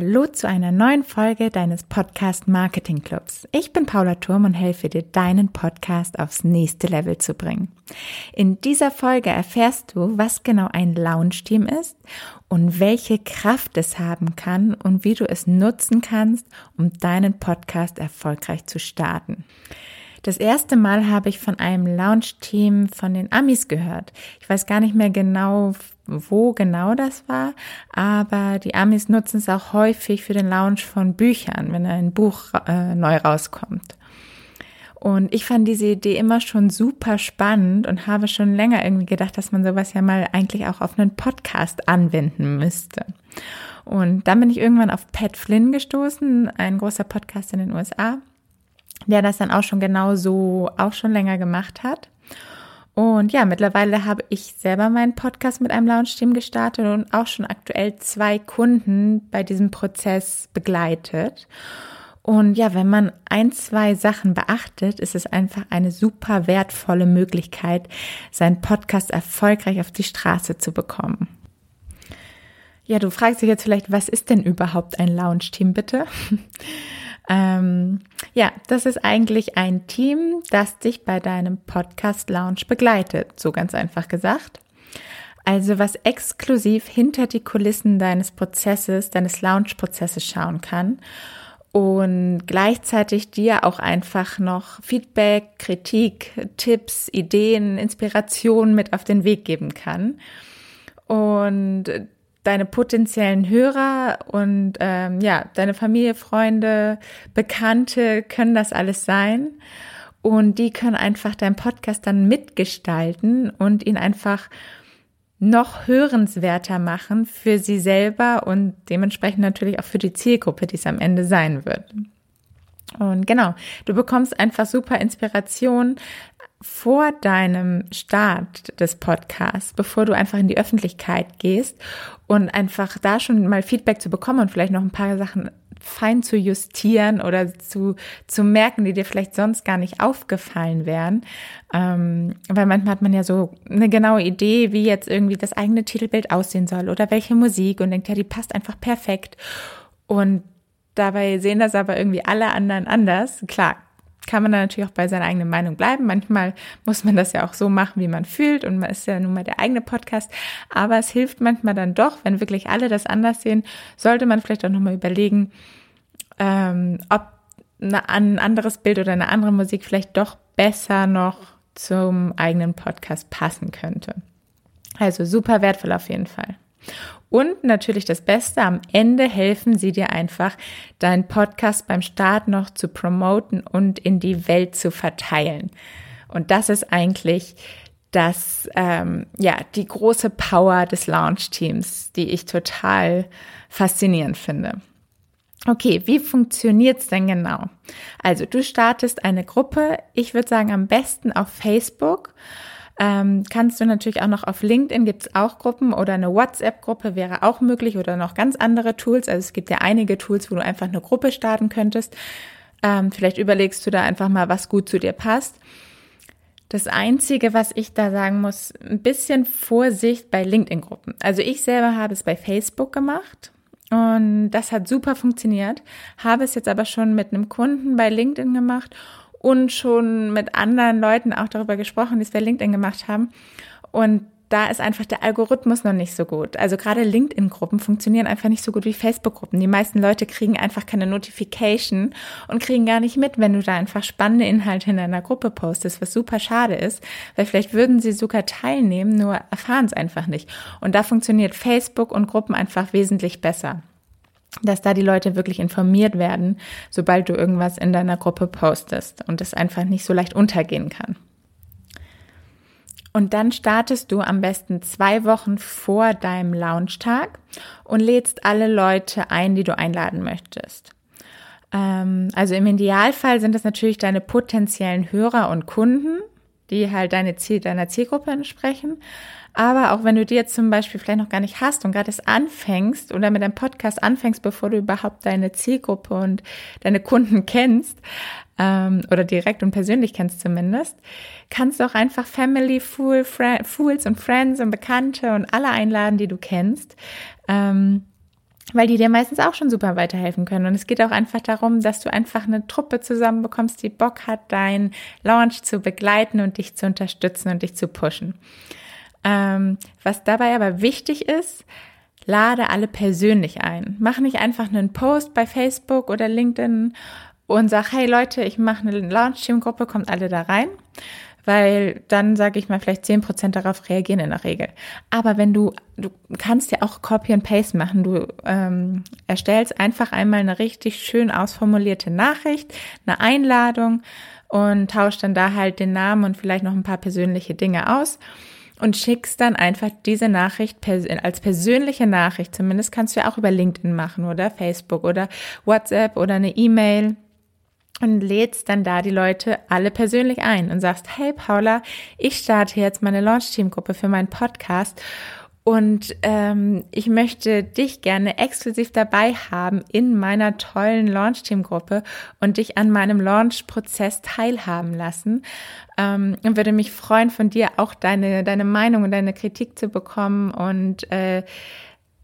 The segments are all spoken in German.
Hallo zu einer neuen Folge deines Podcast Marketing Clubs. Ich bin Paula Turm und helfe dir, deinen Podcast aufs nächste Level zu bringen. In dieser Folge erfährst du, was genau ein Launch-Team ist und welche Kraft es haben kann und wie du es nutzen kannst, um deinen Podcast erfolgreich zu starten. Das erste Mal habe ich von einem Launch-Team von den Amis gehört. Ich weiß gar nicht mehr genau, wo genau das war, aber die Amis nutzen es auch häufig für den Launch von Büchern, wenn ein Buch äh, neu rauskommt. Und ich fand diese Idee immer schon super spannend und habe schon länger irgendwie gedacht, dass man sowas ja mal eigentlich auch auf einen Podcast anwenden müsste. Und dann bin ich irgendwann auf Pat Flynn gestoßen, ein großer Podcast in den USA, der das dann auch schon genau so auch schon länger gemacht hat. Und ja, mittlerweile habe ich selber meinen Podcast mit einem Launch-Team gestartet und auch schon aktuell zwei Kunden bei diesem Prozess begleitet. Und ja, wenn man ein, zwei Sachen beachtet, ist es einfach eine super wertvolle Möglichkeit, seinen Podcast erfolgreich auf die Straße zu bekommen. Ja, du fragst dich jetzt vielleicht, was ist denn überhaupt ein Launch-Team bitte? Ähm, ja, das ist eigentlich ein Team, das dich bei deinem Podcast Lounge begleitet, so ganz einfach gesagt. Also was exklusiv hinter die Kulissen deines Prozesses, deines Launch-Prozesses schauen kann und gleichzeitig dir auch einfach noch Feedback, Kritik, Tipps, Ideen, Inspirationen mit auf den Weg geben kann. Und deine potenziellen Hörer und ähm, ja, deine Familie, Freunde, Bekannte können das alles sein. Und die können einfach deinen Podcast dann mitgestalten und ihn einfach noch hörenswerter machen für sie selber und dementsprechend natürlich auch für die Zielgruppe, die es am Ende sein wird. Und genau, du bekommst einfach super Inspiration, vor deinem Start des Podcasts, bevor du einfach in die Öffentlichkeit gehst und einfach da schon mal Feedback zu bekommen und vielleicht noch ein paar Sachen fein zu justieren oder zu, zu merken, die dir vielleicht sonst gar nicht aufgefallen wären. Ähm, weil manchmal hat man ja so eine genaue Idee, wie jetzt irgendwie das eigene Titelbild aussehen soll oder welche Musik und denkt, ja, die passt einfach perfekt. Und dabei sehen das aber irgendwie alle anderen anders. Klar, kann man dann natürlich auch bei seiner eigenen Meinung bleiben. Manchmal muss man das ja auch so machen, wie man fühlt und man ist ja nun mal der eigene Podcast. Aber es hilft manchmal dann doch, wenn wirklich alle das anders sehen, sollte man vielleicht auch nochmal überlegen, ähm, ob ein anderes Bild oder eine andere Musik vielleicht doch besser noch zum eigenen Podcast passen könnte. Also super wertvoll auf jeden Fall. Und natürlich das Beste, am Ende helfen sie dir einfach, deinen Podcast beim Start noch zu promoten und in die Welt zu verteilen. Und das ist eigentlich das, ähm, ja, die große Power des Launch-Teams, die ich total faszinierend finde. Okay, wie funktioniert's denn genau? Also du startest eine Gruppe, ich würde sagen am besten auf Facebook ähm, kannst du natürlich auch noch auf LinkedIn gibt's auch Gruppen oder eine WhatsApp-Gruppe wäre auch möglich oder noch ganz andere Tools. Also es gibt ja einige Tools, wo du einfach eine Gruppe starten könntest. Ähm, vielleicht überlegst du da einfach mal, was gut zu dir passt. Das Einzige, was ich da sagen muss, ein bisschen Vorsicht bei LinkedIn-Gruppen. Also ich selber habe es bei Facebook gemacht und das hat super funktioniert, habe es jetzt aber schon mit einem Kunden bei LinkedIn gemacht und schon mit anderen Leuten auch darüber gesprochen, die es bei LinkedIn gemacht haben. Und da ist einfach der Algorithmus noch nicht so gut. Also gerade LinkedIn-Gruppen funktionieren einfach nicht so gut wie Facebook-Gruppen. Die meisten Leute kriegen einfach keine Notification und kriegen gar nicht mit, wenn du da einfach spannende Inhalte in deiner Gruppe postest, was super schade ist, weil vielleicht würden sie sogar teilnehmen, nur erfahren es einfach nicht. Und da funktioniert Facebook und Gruppen einfach wesentlich besser dass da die Leute wirklich informiert werden, sobald du irgendwas in deiner Gruppe postest und es einfach nicht so leicht untergehen kann. Und dann startest du am besten zwei Wochen vor deinem Launchtag und lädst alle Leute ein, die du einladen möchtest. Ähm, also im Idealfall sind das natürlich deine potenziellen Hörer und Kunden, die halt deine Ziel, deiner Zielgruppe entsprechen. Aber auch wenn du die jetzt zum Beispiel vielleicht noch gar nicht hast und gerade erst anfängst oder mit deinem Podcast anfängst, bevor du überhaupt deine Zielgruppe und deine Kunden kennst, ähm, oder direkt und persönlich kennst zumindest, kannst du auch einfach Family, Fool, Fools und Friends und Bekannte und alle einladen, die du kennst. Ähm, weil die dir meistens auch schon super weiterhelfen können. Und es geht auch einfach darum, dass du einfach eine Truppe zusammenbekommst, die Bock hat, dein Launch zu begleiten und dich zu unterstützen und dich zu pushen. Ähm, was dabei aber wichtig ist, lade alle persönlich ein. Mach nicht einfach einen Post bei Facebook oder LinkedIn und sag, hey Leute, ich mache eine Launch-Team-Gruppe, kommt alle da rein weil dann sage ich mal vielleicht zehn Prozent darauf reagieren in der Regel. Aber wenn du, du kannst ja auch Copy and Paste machen. Du ähm, erstellst einfach einmal eine richtig schön ausformulierte Nachricht, eine Einladung und tauscht dann da halt den Namen und vielleicht noch ein paar persönliche Dinge aus und schickst dann einfach diese Nachricht als persönliche Nachricht. Zumindest kannst du ja auch über LinkedIn machen oder Facebook oder WhatsApp oder eine E-Mail und lädst dann da die Leute alle persönlich ein und sagst, hey Paula, ich starte jetzt meine Launch-Team-Gruppe für meinen Podcast und ähm, ich möchte dich gerne exklusiv dabei haben in meiner tollen Launch-Team-Gruppe und dich an meinem Launch-Prozess teilhaben lassen. Ähm, und würde mich freuen, von dir auch deine, deine Meinung und deine Kritik zu bekommen und äh,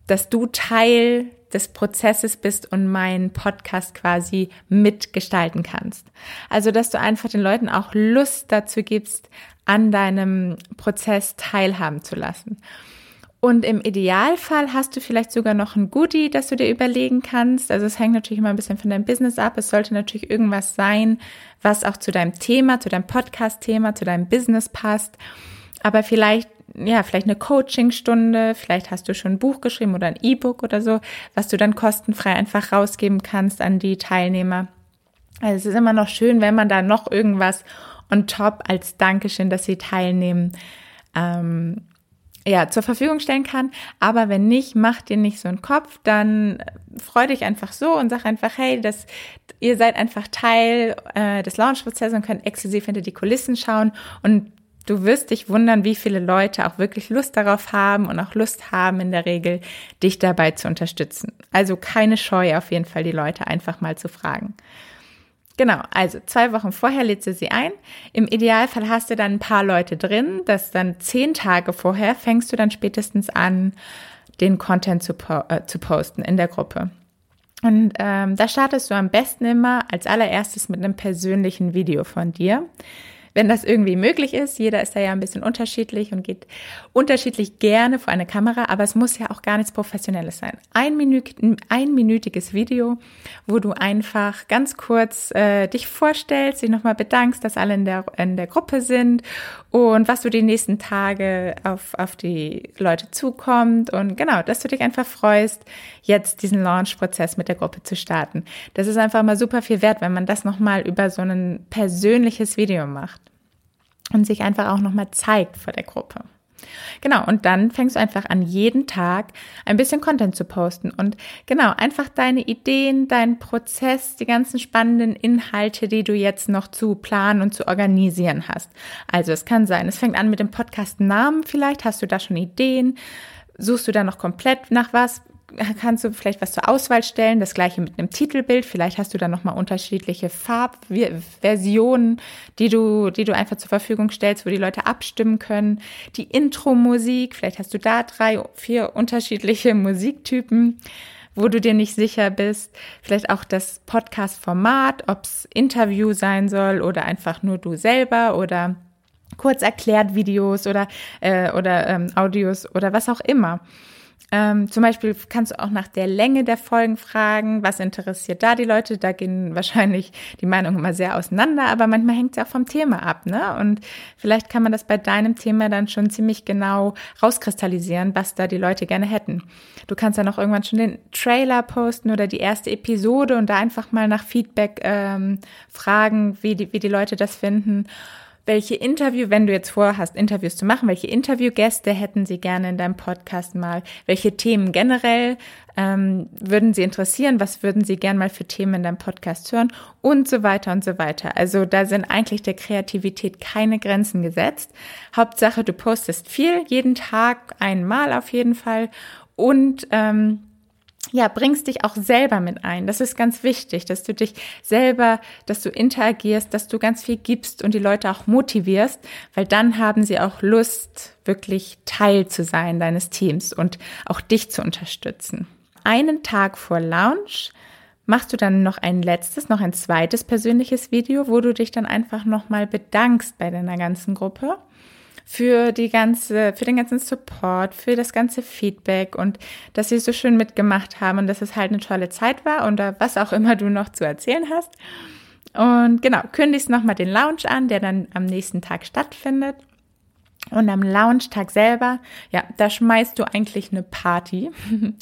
dass du Teil des Prozesses bist und meinen Podcast quasi mitgestalten kannst. Also, dass du einfach den Leuten auch Lust dazu gibst, an deinem Prozess teilhaben zu lassen. Und im Idealfall hast du vielleicht sogar noch ein Goodie, das du dir überlegen kannst. Also es hängt natürlich immer ein bisschen von deinem Business ab. Es sollte natürlich irgendwas sein, was auch zu deinem Thema, zu deinem Podcast-Thema, zu deinem Business passt. Aber vielleicht ja, vielleicht eine Coachingstunde, vielleicht hast du schon ein Buch geschrieben oder ein E-Book oder so, was du dann kostenfrei einfach rausgeben kannst an die Teilnehmer. Also es ist immer noch schön, wenn man da noch irgendwas on top als Dankeschön, dass sie teilnehmen, ähm, ja, zur Verfügung stellen kann. Aber wenn nicht, mach dir nicht so einen Kopf, dann freu dich einfach so und sag einfach, hey, das, ihr seid einfach Teil äh, des Launch-Prozesses und könnt exklusiv hinter die Kulissen schauen und Du wirst dich wundern, wie viele Leute auch wirklich Lust darauf haben und auch Lust haben in der Regel, dich dabei zu unterstützen. Also keine Scheu auf jeden Fall, die Leute einfach mal zu fragen. Genau, also zwei Wochen vorher lädst du sie ein. Im Idealfall hast du dann ein paar Leute drin, dass dann zehn Tage vorher fängst du dann spätestens an, den Content zu, po äh, zu posten in der Gruppe. Und ähm, da startest du am besten immer als allererstes mit einem persönlichen Video von dir wenn das irgendwie möglich ist. Jeder ist da ja ein bisschen unterschiedlich und geht unterschiedlich gerne vor eine Kamera, aber es muss ja auch gar nichts Professionelles sein. Ein, Minüt, ein minütiges Video, wo du einfach ganz kurz äh, dich vorstellst, dich nochmal bedankst, dass alle in der, in der Gruppe sind und was du die nächsten Tage auf, auf die Leute zukommt und genau, dass du dich einfach freust, jetzt diesen Launch-Prozess mit der Gruppe zu starten. Das ist einfach mal super viel wert, wenn man das nochmal über so ein persönliches Video macht und sich einfach auch nochmal zeigt vor der Gruppe. Genau, und dann fängst du einfach an, jeden Tag ein bisschen Content zu posten und genau, einfach deine Ideen, deinen Prozess, die ganzen spannenden Inhalte, die du jetzt noch zu planen und zu organisieren hast. Also es kann sein, es fängt an mit dem Podcast-Namen vielleicht, hast du da schon Ideen, suchst du da noch komplett nach was, kannst du vielleicht was zur Auswahl stellen, das gleiche mit einem Titelbild, vielleicht hast du dann nochmal unterschiedliche Farbversionen, die du, die du einfach zur Verfügung stellst, wo die Leute abstimmen können. Die Intro-Musik, vielleicht hast du da drei, vier unterschiedliche Musiktypen wo du dir nicht sicher bist. Vielleicht auch das Podcast-Format, ob es Interview sein soll oder einfach nur du selber oder kurz erklärt Videos oder, äh, oder ähm, Audios oder was auch immer. Ähm, zum Beispiel kannst du auch nach der Länge der Folgen fragen, was interessiert da die Leute. Da gehen wahrscheinlich die Meinungen immer sehr auseinander, aber manchmal hängt es auch vom Thema ab. Ne? Und vielleicht kann man das bei deinem Thema dann schon ziemlich genau rauskristallisieren, was da die Leute gerne hätten. Du kannst dann auch irgendwann schon den Trailer posten oder die erste Episode und da einfach mal nach Feedback ähm, fragen, wie die, wie die Leute das finden welche Interview, wenn du jetzt vorhast, Interviews zu machen, welche Interviewgäste hätten Sie gerne in deinem Podcast mal? Welche Themen generell ähm, würden Sie interessieren? Was würden Sie gerne mal für Themen in deinem Podcast hören? Und so weiter und so weiter. Also da sind eigentlich der Kreativität keine Grenzen gesetzt. Hauptsache, du postest viel, jeden Tag einmal auf jeden Fall. Und ähm, ja, bringst dich auch selber mit ein. Das ist ganz wichtig, dass du dich selber, dass du interagierst, dass du ganz viel gibst und die Leute auch motivierst, weil dann haben sie auch Lust, wirklich Teil zu sein deines Teams und auch dich zu unterstützen. einen Tag vor Launch machst du dann noch ein letztes, noch ein zweites persönliches Video, wo du dich dann einfach nochmal bedankst bei deiner ganzen Gruppe für die ganze, für den ganzen Support, für das ganze Feedback und dass sie so schön mitgemacht haben und dass es halt eine tolle Zeit war und was auch immer du noch zu erzählen hast. Und genau, kündigst nochmal den Lounge an, der dann am nächsten Tag stattfindet. Und am Launchtag selber, ja, da schmeißt du eigentlich eine Party.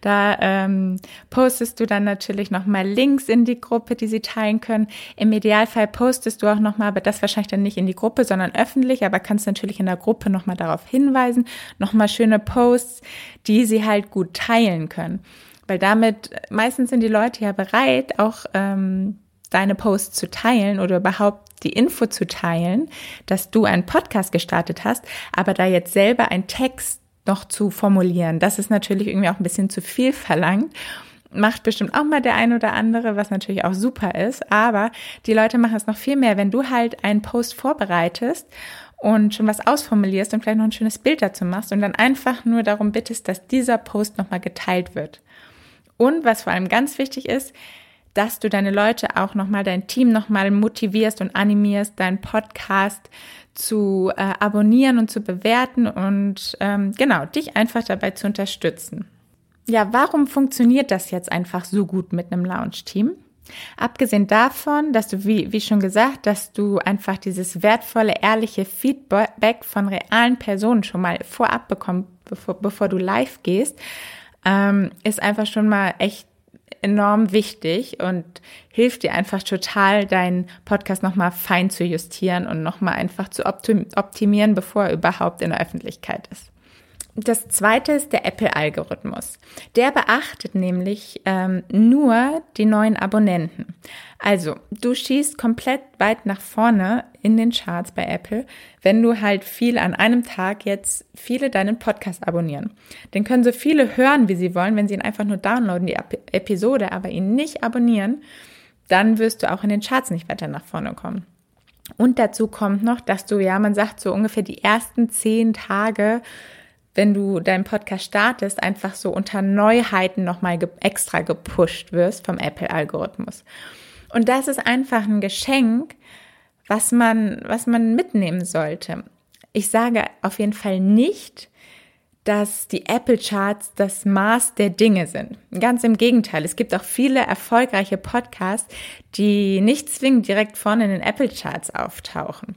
da ähm, postest du dann natürlich nochmal Links in die Gruppe, die sie teilen können. Im Idealfall postest du auch nochmal, aber das wahrscheinlich dann nicht in die Gruppe, sondern öffentlich, aber kannst natürlich in der Gruppe nochmal darauf hinweisen. Nochmal schöne Posts, die sie halt gut teilen können. Weil damit, meistens sind die Leute ja bereit, auch ähm, deine Posts zu teilen oder überhaupt die Info zu teilen, dass du einen Podcast gestartet hast, aber da jetzt selber einen Text noch zu formulieren, das ist natürlich irgendwie auch ein bisschen zu viel verlangt. Macht bestimmt auch mal der ein oder andere, was natürlich auch super ist, aber die Leute machen es noch viel mehr, wenn du halt einen Post vorbereitest und schon was ausformulierst und vielleicht noch ein schönes Bild dazu machst und dann einfach nur darum bittest, dass dieser Post nochmal geteilt wird. Und was vor allem ganz wichtig ist, dass du deine Leute auch nochmal, dein Team nochmal motivierst und animierst, deinen Podcast zu äh, abonnieren und zu bewerten und ähm, genau, dich einfach dabei zu unterstützen. Ja, warum funktioniert das jetzt einfach so gut mit einem Launch-Team? Abgesehen davon, dass du, wie, wie schon gesagt, dass du einfach dieses wertvolle, ehrliche Feedback von realen Personen schon mal vorab bekommst, bevor, bevor du live gehst, ähm, ist einfach schon mal echt enorm wichtig und hilft dir einfach total, deinen Podcast nochmal fein zu justieren und nochmal einfach zu optimieren, bevor er überhaupt in der Öffentlichkeit ist. Das zweite ist der Apple-Algorithmus. Der beachtet nämlich ähm, nur die neuen Abonnenten. Also, du schießt komplett weit nach vorne in den Charts bei Apple, wenn du halt viel an einem Tag jetzt viele deinen Podcast abonnieren. Den können so viele hören, wie sie wollen, wenn sie ihn einfach nur downloaden, die Episode, aber ihn nicht abonnieren, dann wirst du auch in den Charts nicht weiter nach vorne kommen. Und dazu kommt noch, dass du, ja, man sagt so ungefähr die ersten zehn Tage wenn du deinen Podcast startest, einfach so unter Neuheiten nochmal ge extra gepusht wirst vom Apple-Algorithmus. Und das ist einfach ein Geschenk, was man, was man mitnehmen sollte. Ich sage auf jeden Fall nicht, dass die Apple Charts das Maß der Dinge sind. Ganz im Gegenteil. Es gibt auch viele erfolgreiche Podcasts, die nicht zwingend direkt vorne in den Apple Charts auftauchen.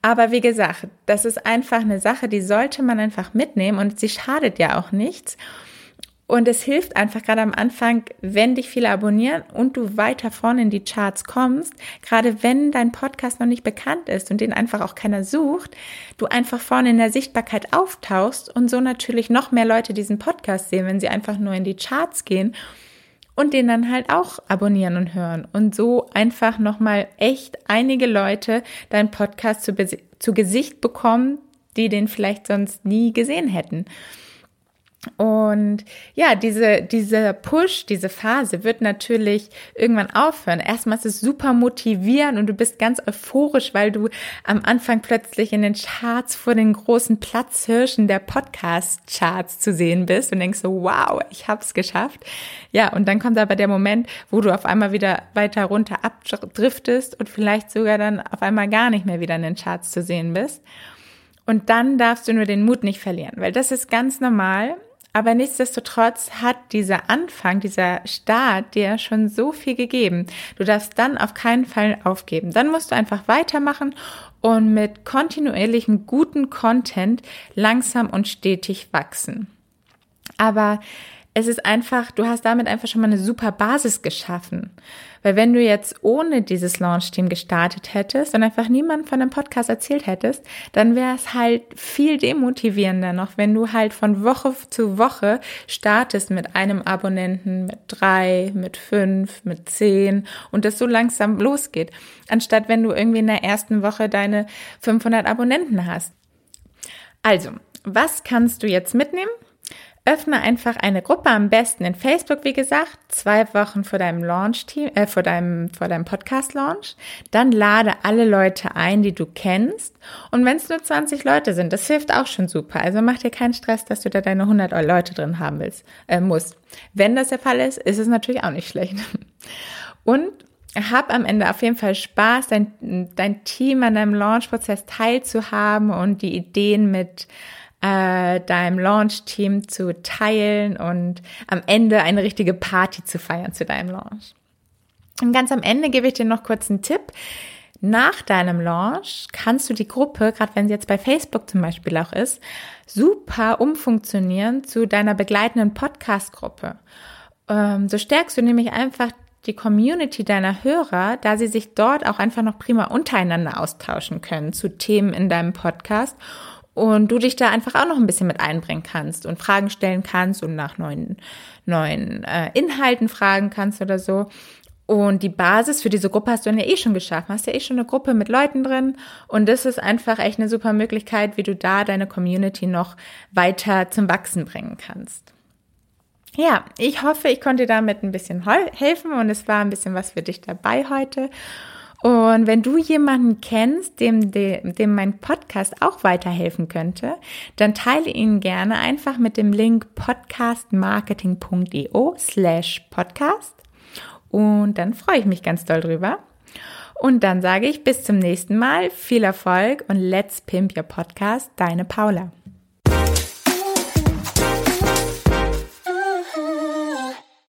Aber wie gesagt, das ist einfach eine Sache, die sollte man einfach mitnehmen und sie schadet ja auch nichts. Und es hilft einfach gerade am Anfang, wenn dich viele abonnieren und du weiter vorne in die Charts kommst, gerade wenn dein Podcast noch nicht bekannt ist und den einfach auch keiner sucht, du einfach vorne in der Sichtbarkeit auftauchst und so natürlich noch mehr Leute diesen Podcast sehen, wenn sie einfach nur in die Charts gehen und den dann halt auch abonnieren und hören und so einfach nochmal echt einige Leute deinen Podcast zu, zu Gesicht bekommen, die den vielleicht sonst nie gesehen hätten. Und ja, diese, diese Push, diese Phase wird natürlich irgendwann aufhören. Erstmal ist es super motivierend und du bist ganz euphorisch, weil du am Anfang plötzlich in den Charts vor den großen Platzhirschen der Podcast-Charts zu sehen bist und denkst so, wow, ich hab's geschafft. Ja, und dann kommt aber der Moment, wo du auf einmal wieder weiter runter abdriftest und vielleicht sogar dann auf einmal gar nicht mehr wieder in den Charts zu sehen bist. Und dann darfst du nur den Mut nicht verlieren, weil das ist ganz normal aber nichtsdestotrotz hat dieser Anfang, dieser Start dir schon so viel gegeben. Du darfst dann auf keinen Fall aufgeben. Dann musst du einfach weitermachen und mit kontinuierlichen guten Content langsam und stetig wachsen. Aber es ist einfach, du hast damit einfach schon mal eine super Basis geschaffen. Weil wenn du jetzt ohne dieses Launch-Team gestartet hättest und einfach niemand von dem Podcast erzählt hättest, dann wäre es halt viel demotivierender noch, wenn du halt von Woche zu Woche startest mit einem Abonnenten, mit drei, mit fünf, mit zehn und das so langsam losgeht, anstatt wenn du irgendwie in der ersten Woche deine 500 Abonnenten hast. Also, was kannst du jetzt mitnehmen? Öffne einfach eine Gruppe, am besten in Facebook, wie gesagt, zwei Wochen vor deinem Launch, äh, vor deinem, vor deinem Podcast-Launch. Dann lade alle Leute ein, die du kennst. Und wenn es nur 20 Leute sind, das hilft auch schon super. Also mach dir keinen Stress, dass du da deine 100 Leute drin haben willst, äh, musst. Wenn das der Fall ist, ist es natürlich auch nicht schlecht. Und hab am Ende auf jeden Fall Spaß, dein, dein Team an deinem Launch-Prozess teilzuhaben und die Ideen mit äh, deinem Launch-Team zu teilen und am Ende eine richtige Party zu feiern zu deinem Launch. Und ganz am Ende gebe ich dir noch kurz einen Tipp. Nach deinem Launch kannst du die Gruppe, gerade wenn sie jetzt bei Facebook zum Beispiel auch ist, super umfunktionieren zu deiner begleitenden Podcast-Gruppe. Ähm, so stärkst du nämlich einfach die Community deiner Hörer, da sie sich dort auch einfach noch prima untereinander austauschen können zu Themen in deinem Podcast und du dich da einfach auch noch ein bisschen mit einbringen kannst und Fragen stellen kannst und nach neuen, neuen äh, Inhalten fragen kannst oder so. Und die Basis für diese Gruppe hast du ja eh schon geschaffen. Hast ja eh schon eine Gruppe mit Leuten drin. Und das ist einfach echt eine super Möglichkeit, wie du da deine Community noch weiter zum Wachsen bringen kannst. Ja, ich hoffe, ich konnte dir damit ein bisschen helfen und es war ein bisschen was für dich dabei heute. Und wenn du jemanden kennst, dem, dem mein Podcast auch weiterhelfen könnte, dann teile ihn gerne einfach mit dem Link podcastmarketing.io slash podcast. Und dann freue ich mich ganz doll drüber. Und dann sage ich bis zum nächsten Mal, viel Erfolg und let's pimp your podcast, deine Paula.